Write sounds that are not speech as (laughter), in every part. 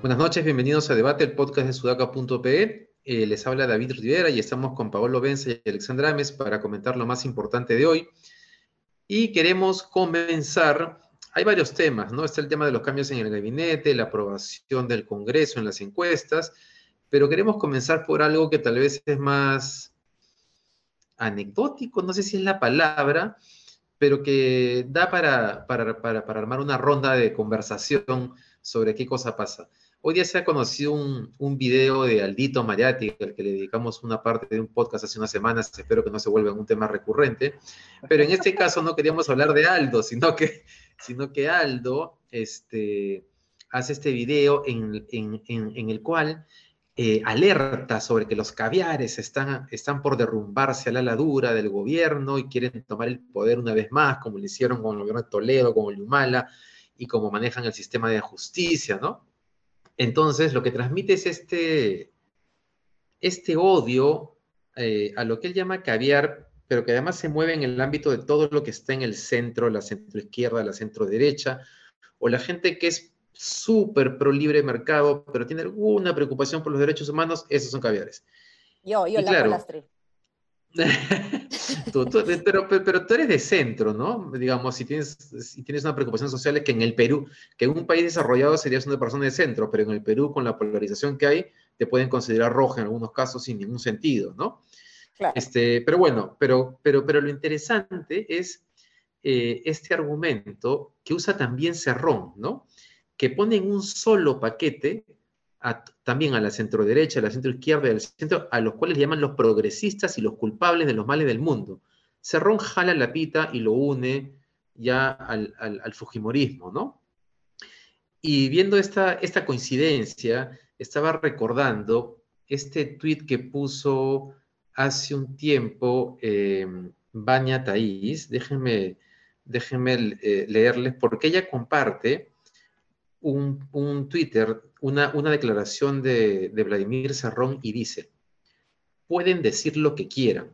Buenas noches, bienvenidos a Debate, el podcast de sudaca.pe. Eh, les habla David Rivera y estamos con Paolo Benza y Alexandra Ames para comentar lo más importante de hoy. Y queremos comenzar, hay varios temas, ¿no? Está el tema de los cambios en el gabinete, la aprobación del Congreso en las encuestas, pero queremos comenzar por algo que tal vez es más anecdótico, no sé si es la palabra, pero que da para, para, para, para armar una ronda de conversación sobre qué cosa pasa. Hoy día se ha conocido un, un video de Aldito Mariati, al que le dedicamos una parte de un podcast hace unas semanas, espero que no se vuelva un tema recurrente, pero en este caso no queríamos hablar de Aldo, sino que, sino que Aldo este, hace este video en, en, en, el cual eh, alerta sobre que los caviares están, están por derrumbarse a la ladura del gobierno y quieren tomar el poder una vez más, como lo hicieron con el gobierno de Toledo, con el y como manejan el sistema de justicia, ¿no? Entonces, lo que transmite es este, este odio eh, a lo que él llama caviar, pero que además se mueve en el ámbito de todo lo que está en el centro, la centroizquierda, la centroderecha, o la gente que es súper pro libre mercado, pero tiene alguna preocupación por los derechos humanos, esos son caviares. Yo, yo la claro, (laughs) pero, pero, tú eres de centro, ¿no? Digamos, si tienes, si tienes una preocupación social es que en el Perú, que en un país desarrollado serías una persona de centro, pero en el Perú, con la polarización que hay, te pueden considerar roja en algunos casos sin ningún sentido, ¿no? Este, pero bueno, pero, pero, pero lo interesante es eh, este argumento que usa también Cerrón, ¿no? Que pone en un solo paquete también a la centro derecha, a la centro izquierda y al centro, a los cuales llaman los progresistas y los culpables de los males del mundo. Cerrón jala la pita y lo une ya al, Fujimorismo, ¿no? Y viendo esta, coincidencia, estaba recordando este tuit que puso hace un tiempo eh, Baña déjenme eh, leerles, porque ella comparte un, Twitter una, declaración de, Vladimir Serrón y dice, pueden decir lo que quieran,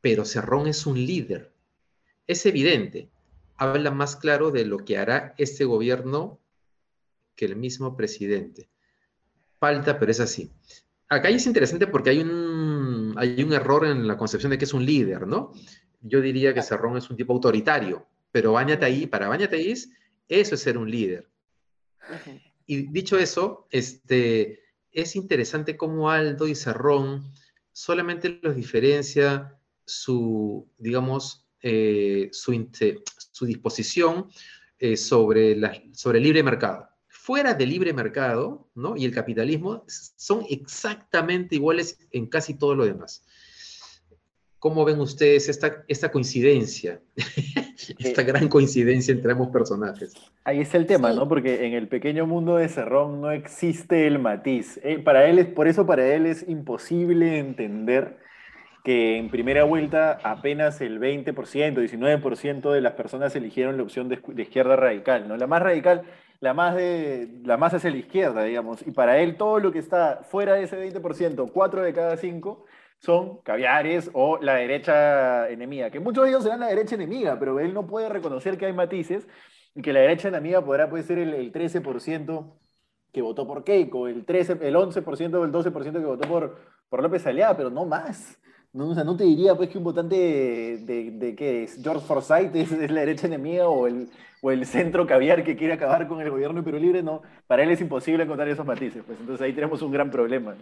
pero Serrón es un líder. Es evidente, habla más claro de lo que hará este gobierno que el mismo presidente. Falta, pero es así. Acá es interesante porque hay un, hay un error en la concepción de que es un líder, ¿no? Yo diría que Serrón es un tipo autoritario, pero Bañate ahí, para Bañate ahí, eso es ser un líder. Y dicho eso, este, es interesante cómo Aldo y Cerrón solamente los diferencia su, digamos, eh, su, disposición eh, sobre, la, sobre el libre mercado. Fuera del libre mercado ¿no? y el capitalismo son exactamente iguales en casi todo lo demás. ¿Cómo ven ustedes esta, esta coincidencia? (laughs) esta gran coincidencia entre ambos personajes. Ahí está el tema, ¿no? Porque en el pequeño mundo de Cerrón no existe el matiz. Eh, para él es, por eso para él es imposible entender que en primera vuelta apenas el 20%, 19% de las personas eligieron la opción de, izquierda radical, ¿no? La más radical, la más, de, la más hacia la izquierda, digamos. Y para él todo lo que está fuera de ese 20%, 4 de cada 5, son caviares o la derecha enemiga, que muchos de ellos serán la derecha enemiga, pero él no puede reconocer que hay matices y que la derecha enemiga podrá puede ser el, 13% que votó por Keiko, el, 13, el 11% o el 12% que votó por, por López Aliada, pero no más. No, o sea, no te diría pues que un votante de, de, ¿qué es? George Forsyth es, la derecha enemiga o el, o el centro caviar que quiere acabar con el gobierno de Perú Libre, no. Para él es imposible encontrar esos matices, pues entonces ahí tenemos un gran problema.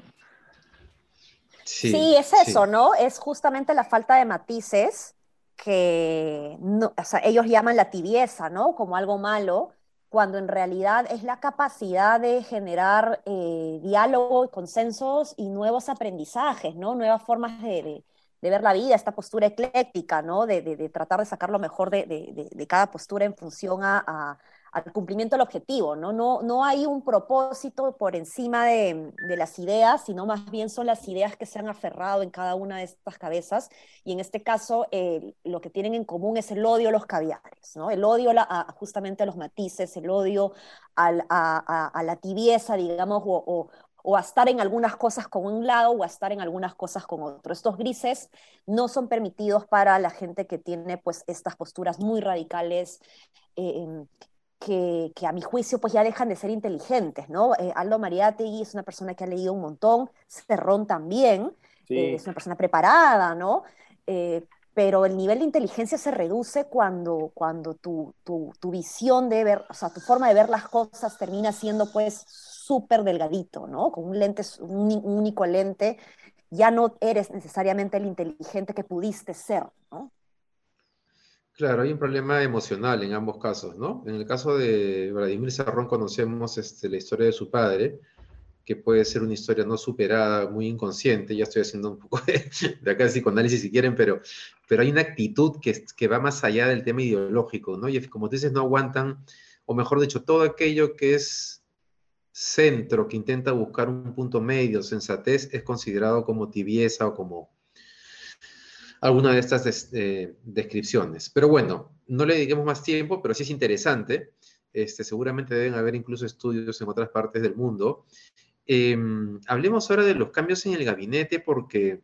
Sí, es eso, ¿no? Es justamente la falta de matices que o sea, ellos llaman la tibieza, ¿no? Como algo malo, cuando en realidad es la capacidad de generar eh, diálogo, consensos y nuevos aprendizajes, ¿no? Nuevas formas de, ver la vida, esta postura ecléctica, ¿no? De, tratar de sacar lo mejor de, cada postura en función a al cumplimiento del objetivo, ¿no? No, no hay un propósito por encima de, las ideas, sino más bien son las ideas que se han aferrado en cada una de estas cabezas, y en este caso lo que tienen en común es el odio a los caviares, ¿no? El odio a, justamente a los matices, el odio a, la tibieza, digamos, o, o a estar en algunas cosas con un lado o a estar en algunas cosas con otro. Estos grises no son permitidos para la gente que tiene pues estas posturas muy radicales eh, que, a mi juicio pues ya dejan de ser inteligentes, ¿no? Eh, Aldo Mariátegui es una persona que ha leído un montón, Cerrón también, eh, es una persona preparada, ¿no? pero el nivel de inteligencia se reduce cuando, cuando tu, tu, tu, visión de ver, o sea, tu forma de ver las cosas termina siendo pues súper delgadito, ¿no? Con un lente, un, único lente, ya no eres necesariamente el inteligente que pudiste ser, ¿no? Claro, hay un problema emocional en ambos casos, ¿no? En el caso de Vladimir Serrón conocemos este, la historia de su padre, que puede ser una historia no superada, muy inconsciente, ya estoy haciendo un poco de, de psicoanálisis si quieren, pero, pero hay una actitud que, que va más allá del tema ideológico, ¿no? Y como dices, no aguantan, o mejor dicho, todo aquello que es centro que intenta buscar un punto medio, sensatez, es considerado como tibieza o como alguna de estas eh, descripciones. Pero bueno, no le dediquemos más tiempo, pero sí es interesante. Este, seguramente deben haber incluso estudios en otras partes del mundo. Em, hablemos ahora de los cambios en el gabinete porque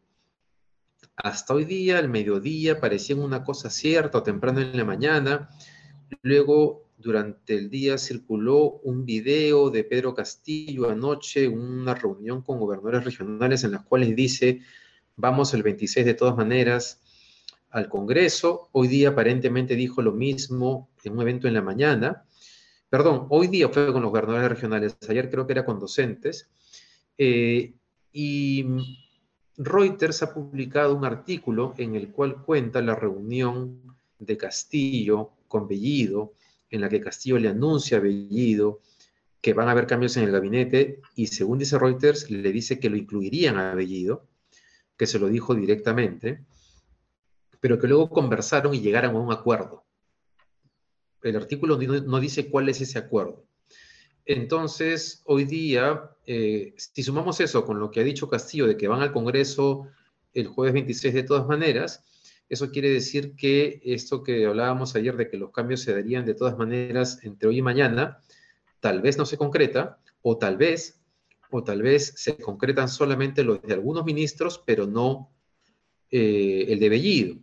hasta hoy día, al mediodía, parecían una cosa cierta o temprano en la mañana. Luego durante el día circuló un video de Pedro Castillo anoche, una reunión con gobernadores regionales en las cuales dice, vamos el 26 de todas maneras al Congreso. Hoy día aparentemente dijo lo mismo en un evento en la mañana. Perdón, hoy día fue con los gobernadores regionales, ayer creo que era con docentes. Eh, y Reuters ha publicado un artículo en el cual cuenta la reunión de Castillo con Bellido, en la que Castillo le anuncia a Bellido que van a haber cambios en el gabinete y según dice Reuters, le dice que lo incluirían a Bellido, que se lo dijo directamente, pero que luego conversaron y llegaron a un acuerdo. El artículo no, dice cuál es ese acuerdo. Entonces, hoy día, eh, si sumamos eso con lo que ha dicho Castillo de que van al Congreso el jueves 26 de todas maneras, eso quiere decir que esto que hablábamos ayer de que los cambios se darían de todas maneras entre hoy y mañana, tal vez no se concreta, o tal vez, o tal vez se concretan solamente los de algunos ministros, pero no eh, el de Bellido.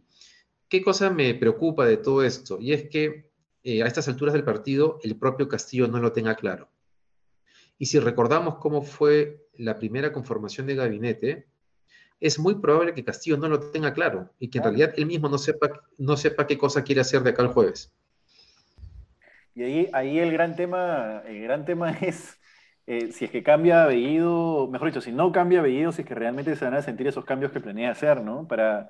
¿Qué cosa me preocupa de todo esto? Y es que eh, a estas alturas del partido el propio Castillo no lo tenga claro. Y si recordamos cómo fue la primera conformación de gabinete, es muy probable que Castillo no lo tenga claro y que en realidad él mismo no sepa, no sepa qué cosa quiere hacer de acá el jueves. Y ahí, ahí el gran tema, el gran tema (laughs) es eh, si es que cambia Bellido, mejor dicho, si no cambia Bellido, si es que realmente se van a sentir esos cambios que planea hacer, ¿no? Para,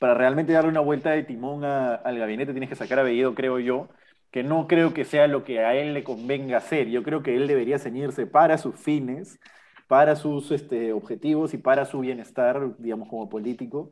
para realmente darle una vuelta de timón al gabinete tienes que sacar a Bellido, creo yo, que no creo que sea lo que a él le convenga hacer. Yo creo que él debería ceñirse para sus fines para sus este, objetivos y para su bienestar, digamos, como político,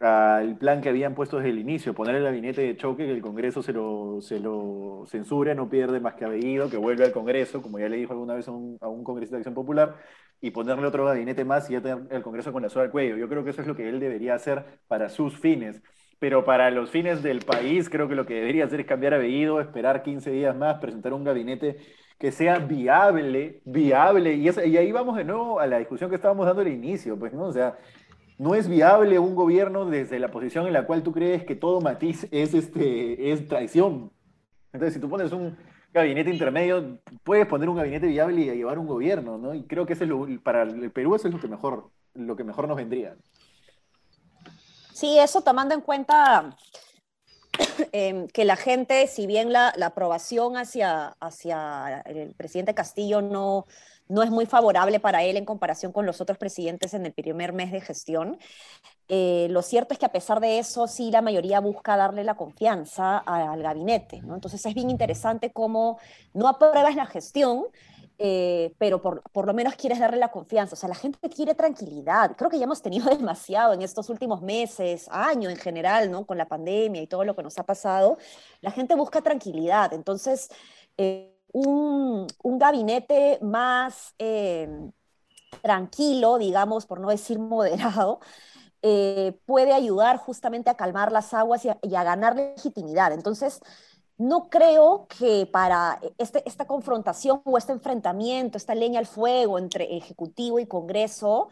al plan que habían puesto desde el inicio, poner el gabinete de choque, que el Congreso se lo, se lo censure, no pierde más que Abellido, que vuelve al Congreso, como ya le dijo alguna vez a un, a congresista de Acción Popular, y ponerle otro gabinete más y ya tener el Congreso con la soga al cuello. Yo creo que eso es lo que él debería hacer para sus fines. Pero para los fines del país, creo que lo que debería hacer es cambiar a Bellido, esperar 15 días más, presentar un gabinete que sea viable, viable, y, y ahí vamos de nuevo a la discusión que estábamos dando al inicio, pues, ¿no? O sea, no es viable un gobierno desde la posición en la cual tú crees que todo matiz es, este, es traición. Entonces, si tú pones un gabinete intermedio, puedes poner un gabinete viable y llevar un gobierno, ¿no? Y creo que es para el Perú eso es lo que mejor, lo que mejor nos vendría. Sí, eso tomando en cuenta (coughs) Em, que la gente, si bien la, aprobación hacia, hacia el presidente Castillo no, no es muy favorable para él en comparación con los otros presidentes en el primer mes de gestión, eh, lo cierto es que a pesar de eso, sí la mayoría busca darle la confianza al gabinete. ¿no? Entonces es bien interesante cómo no apruebas la gestión, eh, pero por, por, lo menos quieres darle la confianza. O sea, la gente quiere tranquilidad. Creo que ya hemos tenido (laughs) demasiado en estos últimos meses, años en general, ¿no? Con la pandemia y todo lo que nos ha pasado. La gente busca tranquilidad. Entonces, eh, un, un, gabinete más eh, tranquilo, digamos, por no decir moderado, puede ayudar justamente a calmar las aguas y a, y a ganar legitimidad. Entonces, no creo que para este, esta confrontación o este enfrentamiento, esta leña al fuego entre Ejecutivo y Congreso,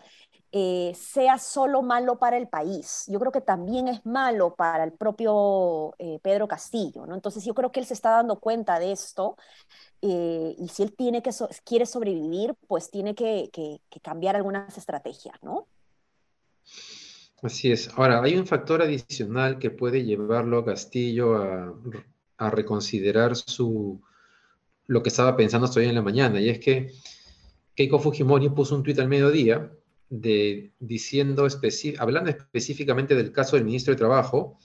eh, sea solo malo para el país. Yo creo que también es malo para el propio eh, Pedro Castillo, ¿no? Entonces yo creo que él se está dando cuenta de esto eh, y si él tiene que quiere sobrevivir, pues tiene que, que cambiar algunas estrategias, ¿no? Así es. Ahora, hay un factor adicional que puede llevarlo a Castillo a reconsiderar su, lo que estaba pensando hasta hoy en la mañana, y es que Keiko Fujimori puso un tuit al mediodía de, diciendo, hablando específicamente del caso del ministro de Trabajo,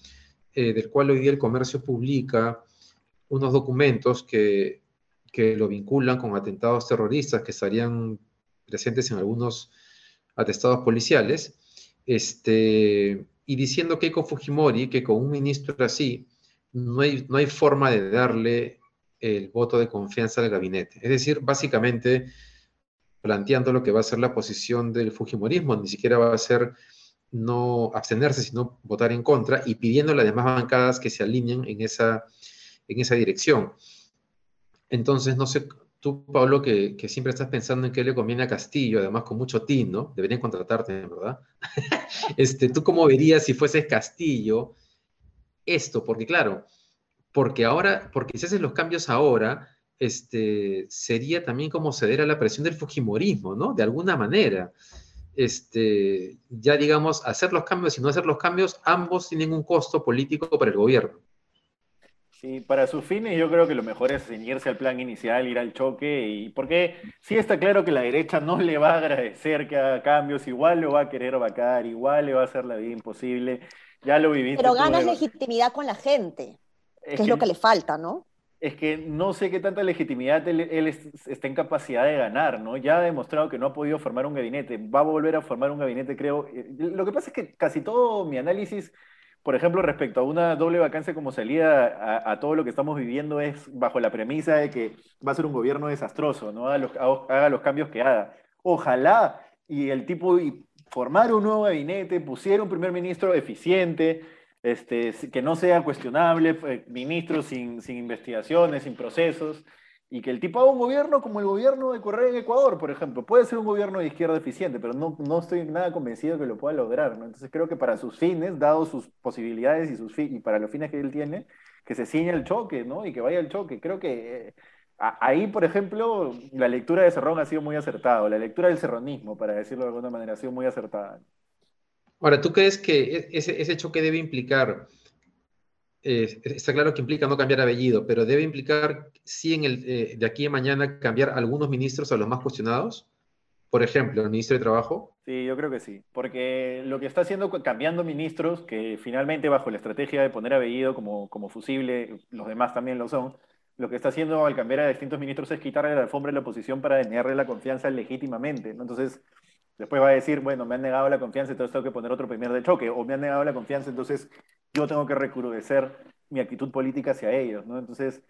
eh, del cual hoy día el comercio publica unos documentos que, que lo vinculan con atentados terroristas que estarían presentes en algunos atestados policiales, este, y diciendo Keiko Fujimori que con un ministro así, no hay, no hay forma de darle el voto de confianza al gabinete. Es decir, básicamente planteando lo que va a ser la posición del Fujimorismo, ni siquiera va a ser no abstenerse, sino votar en contra y pidiendo a las demás bancadas que se alineen en esa, en esa dirección. Entonces, no sé, tú, Pablo, que, que, siempre estás pensando en qué le conviene a Castillo, además con mucho tin, ¿no? Deberían contratarte, ¿verdad? (laughs) este, ¿Tú cómo verías si fueses Castillo esto, porque claro, porque ahora, porque si haces los cambios ahora, este, sería también como ceder a la presión del Fujimorismo, ¿no? De alguna manera. Este, ya digamos, hacer los cambios y no hacer los cambios, ambos tienen un costo político para el gobierno. Sí, para sus fines yo creo que lo mejor es ceñirse al plan inicial, ir al choque, y porque sí está claro que la derecha no le va a agradecer que haga cambios, igual lo va a querer vacar, igual le va a hacer la vida imposible. Ya lo viviste. Pero ganas legitimidad con la gente, que es lo que le falta, ¿no? Es que no sé qué tanta legitimidad él, está en capacidad de ganar, ¿no? Ya ha demostrado que no ha podido formar un gabinete, va a volver a formar un gabinete, creo. Eh, lo que pasa es que casi todo mi análisis, por ejemplo, respecto a una doble vacancia como salida a, todo lo que estamos viviendo, es bajo la premisa de que va a ser un gobierno desastroso, ¿no? Haga los, haga los cambios que haga. Ojalá y el tipo formar un nuevo gabinete, pusiera un primer ministro eficiente, este, que no sea cuestionable, eh, ministro sin, sin investigaciones, sin procesos, y que el tipo haga un gobierno como el gobierno de Correa en Ecuador, por ejemplo. Puede ser un gobierno de izquierda eficiente, pero no, no estoy nada convencido que lo pueda lograr. ¿no? Entonces creo que para sus fines, dado sus posibilidades y, sus y para los fines que él tiene, que se ciña el choque, ¿no? Y que vaya al choque. Creo que eh, ahí, por ejemplo, la lectura de Cerrón ha sido muy acertada, la lectura del cerronismo, para decirlo de alguna manera, ha sido muy acertada. Ahora, ¿tú crees que e-, ese, ese choque debe implicar, eh, está claro que implica no cambiar apellido, pero debe implicar, sí, en el, eh, de aquí a mañana cambiar algunos ministros a los más cuestionados? Por ejemplo, el ministro de Trabajo. Sí, yo creo que sí, porque lo que está haciendo cambiando ministros, que finalmente bajo la estrategia de poner apellido como, como fusible, los demás también lo son, lo que está haciendo al cambiar a distintos ministros es quitarle la alfombra a la oposición para negarle la confianza legítimamente. ¿no? Entonces, después va a decir, bueno, me han negado la confianza, entonces tengo que poner otro primer de choque, o me han negado la confianza, entonces yo tengo que recrudecer mi actitud política hacia ellos. ¿no? Entonces,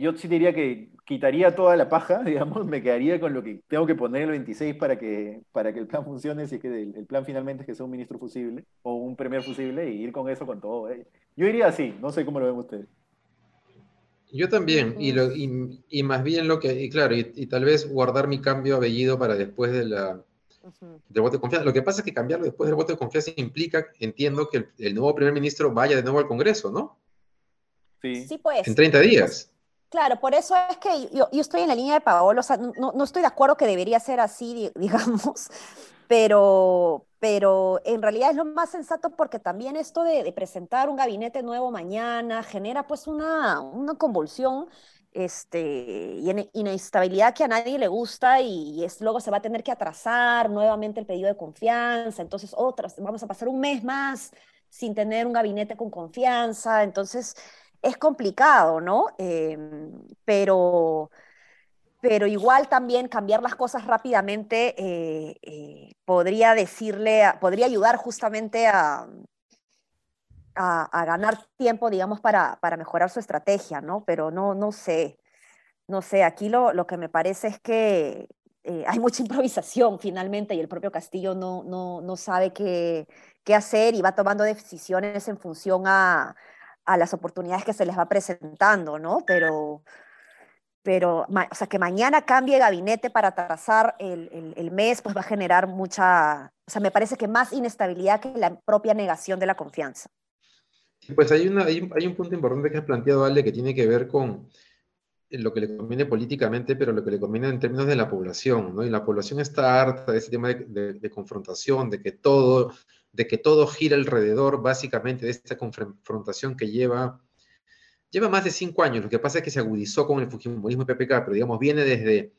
yo sí diría que quitaría toda la paja, (laughs) digamos, me quedaría con lo que tengo que poner el 26 para que, para que el plan funcione, si que el, plan finalmente es que sea un ministro fusible o un premier fusible y ir con eso con todo. ¿eh? Yo iría así, no sé cómo lo ven ustedes. Yo también, y, lo, y, más bien lo que, y claro, y, tal vez guardar mi cambio apellido para después de la, del voto de confianza. Lo que pasa es que cambiarlo después del voto de confianza implica, entiendo, que el, nuevo primer ministro vaya de nuevo al Congreso, ¿no? Sí. sí pues. En 30 días. Claro, por eso es que yo, yo, estoy en la línea de Paolo, o sea, no, no, estoy de acuerdo que debería ser así, (laughs) digamos, pero, pero en realidad es lo más sensato porque también esto de, presentar un gabinete nuevo mañana genera pues una, una convulsión este, y inestabilidad que a nadie le gusta y, es, luego se va a tener que atrasar nuevamente el pedido de confianza, entonces otras, vamos a pasar un mes más sin tener un gabinete con confianza, entonces es complicado, ¿no? Em, pero pero igual también cambiar las cosas rápidamente eh, eh, podría decirle, podría ayudar justamente a, a, ganar tiempo, digamos, para, para, mejorar su estrategia, ¿no? Pero no, no sé, no sé, aquí lo, lo que me parece es que eh, hay mucha (laughs) improvisación finalmente y el propio Castillo no, no, no sabe qué, qué hacer y va tomando decisiones en función a, a las oportunidades que se les va presentando, ¿no? Pero, pero o sea, que mañana cambie gabinete para trazar el, el, mes, pues va a generar mucha, o sea, me parece que más inestabilidad que la propia negación de la confianza. Pues hay, una, hay, hay un punto importante que has planteado, Ale, que tiene que ver con lo que le conviene políticamente, pero lo que le conviene en términos de la población, ¿no? Y la población está harta de ese tema de, de confrontación, de que todo de que todo gira alrededor básicamente de esta confrontación que lleva, lleva más de cinco años. Lo que pasa es que se agudizó con el Fujimorismo y PPK, pero digamos, viene desde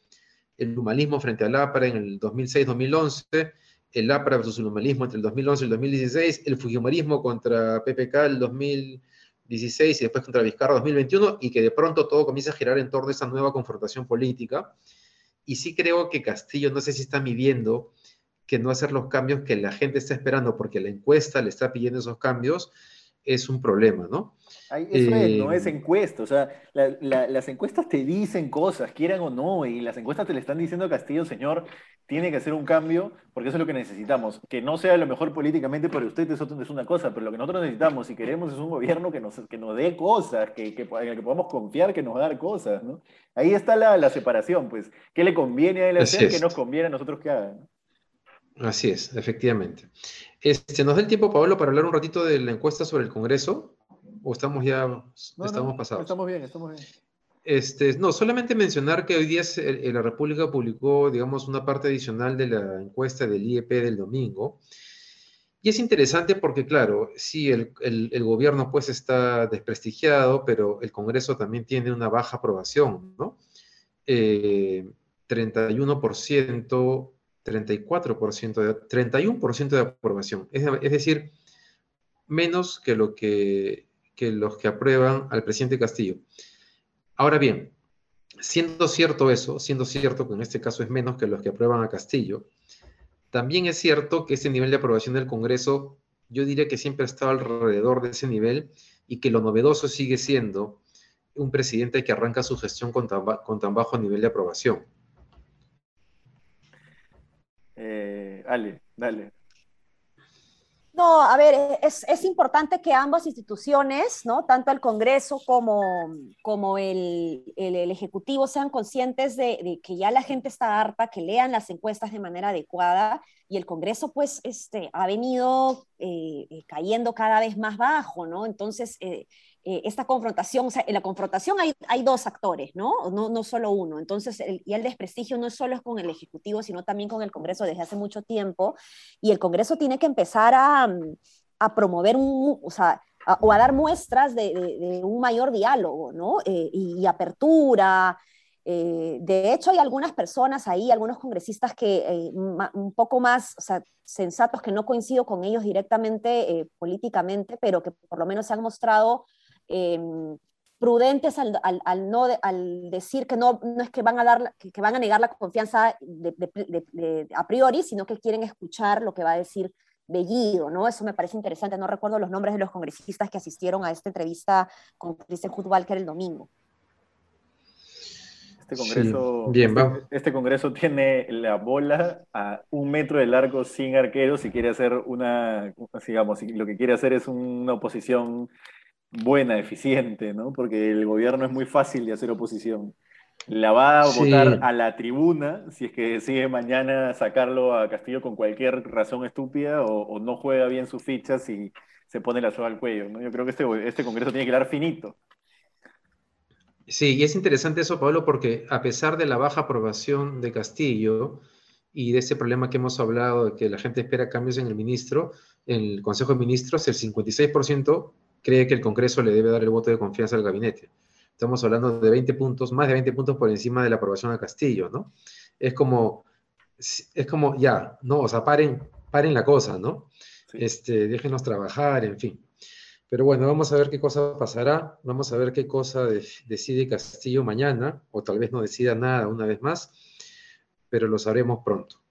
el humanismo frente al APRA en el 2006-2011, el APRA versus el humanismo entre el 2011 y el 2016, el Fujimorismo contra PPK el 2016 y después contra Vizcarra 2021, y que de pronto todo comienza a girar en torno a esa nueva confrontación política. Y sí creo que Castillo, no sé si está midiendo que no hacer los cambios que la gente está esperando porque la encuesta le está pidiendo esos cambios es un problema, ¿no? eso no es eh, encuesta, o sea, las encuestas te dicen cosas, quieran o no, y las encuestas te le están diciendo a Castillo, señor, tiene que hacer un cambio, porque eso es lo que necesitamos. Que no sea lo mejor políticamente para usted, eso es una cosa, pero lo que nosotros necesitamos, si queremos, es un gobierno que nos, que nos dé cosas, que, que, en el que podamos confiar que nos va a dar cosas, ¿no? Ahí está la, la separación, pues, ¿qué le conviene a él hacer, qué nos conviene a nosotros que haga? Así es, efectivamente. Este, ¿Nos da el tiempo, Pablo, para hablar un ratito de la encuesta sobre el Congreso? ¿O estamos ya estamos pasados? Estamos bien, estamos bien. Este, no, solamente mencionar que hoy día la República publicó, digamos, una parte adicional de la encuesta del IEP del domingo. Y es interesante porque, claro, sí, el, el, gobierno pues está desprestigiado, pero el Congreso también tiene una baja aprobación, ¿no? Eh, 31% 34% de, 31% de aprobación. Es, decir, menos que, lo que, que los que aprueban al presidente Castillo. Ahora bien, siendo cierto eso, siendo cierto que en este caso es menos que los que aprueban a Castillo, también es cierto que ese nivel de aprobación del Congreso, yo diría que siempre ha estado alrededor de ese nivel y que lo novedoso sigue siendo un presidente que arranca su gestión con con tan bajo nivel de aprobación. Eh, Ale, dale. No, a ver, es, importante que ambas instituciones, ¿no? tanto el Congreso como, como el, Ejecutivo, sean conscientes de, que ya la gente está harta, que lean las encuestas de manera adecuada y el Congreso pues este, ha venido eh, eh, cayendo cada vez más bajo, ¿no? Entonces, eh, esta confrontación, o sea, en la confrontación hay, hay dos actores, ¿no? ¿no? No solo uno. Entonces, y el desprestigio no solo es con el Ejecutivo, sino también con el Congreso desde hace mucho tiempo. Y el Congreso tiene que empezar a, a promover un, o sea, o a dar muestras de, un mayor diálogo, ¿no? Eh, y, apertura. Eh, de hecho, hay algunas personas ahí, algunos congresistas que un poco más sensatos, que no coincido con ellos directamente políticamente, pero que por lo menos se han mostrado Em, prudentes al, al, no, al decir que no, no es que van a, dar, que, van a negar la confianza de, a priori, sino que quieren escuchar lo que va a decir Bellido, ¿no? Eso me parece interesante. No recuerdo los nombres de los congresistas que asistieron a esta entrevista con Christian Hutwalker el domingo. Este congreso, Bien, este, este, congreso tiene la bola a un metro de largo sin arquero si quiere hacer una, digamos, si lo que quiere hacer es una oposición buena, eficiente, ¿no? Porque el gobierno es muy fácil de hacer oposición. La va a votar a la tribuna si es que decide mañana sacarlo a Castillo con cualquier razón estúpida o, no juega bien sus fichas y se pone la soga al cuello, ¿no? Yo creo que este, este Congreso tiene que dar finito. Sí, y es interesante eso, Pablo, porque a pesar de la baja aprobación de Castillo y de ese problema que hemos hablado, de que la gente espera cambios en el ministro, en el Consejo de Ministros, el 56% cree que el Congreso le debe dar el voto de confianza al gabinete. Estamos hablando de 20 puntos, más de 20 puntos por encima de la aprobación a Castillo, ¿no? Es como, es como, ya, ¿no? O sea, paren, paren la cosa, ¿no? Este, déjenos trabajar, en fin. Pero bueno, vamos a ver qué cosa pasará, vamos a ver qué cosa decide Castillo mañana, o tal vez no decida nada una vez más, pero lo sabremos pronto.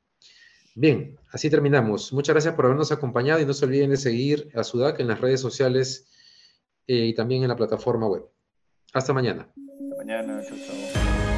Bien, así terminamos. Muchas gracias por habernos acompañado y no se olviden de seguir a Sudac en las redes sociales eh, y también en la plataforma web. Hasta mañana. Hasta mañana, chao.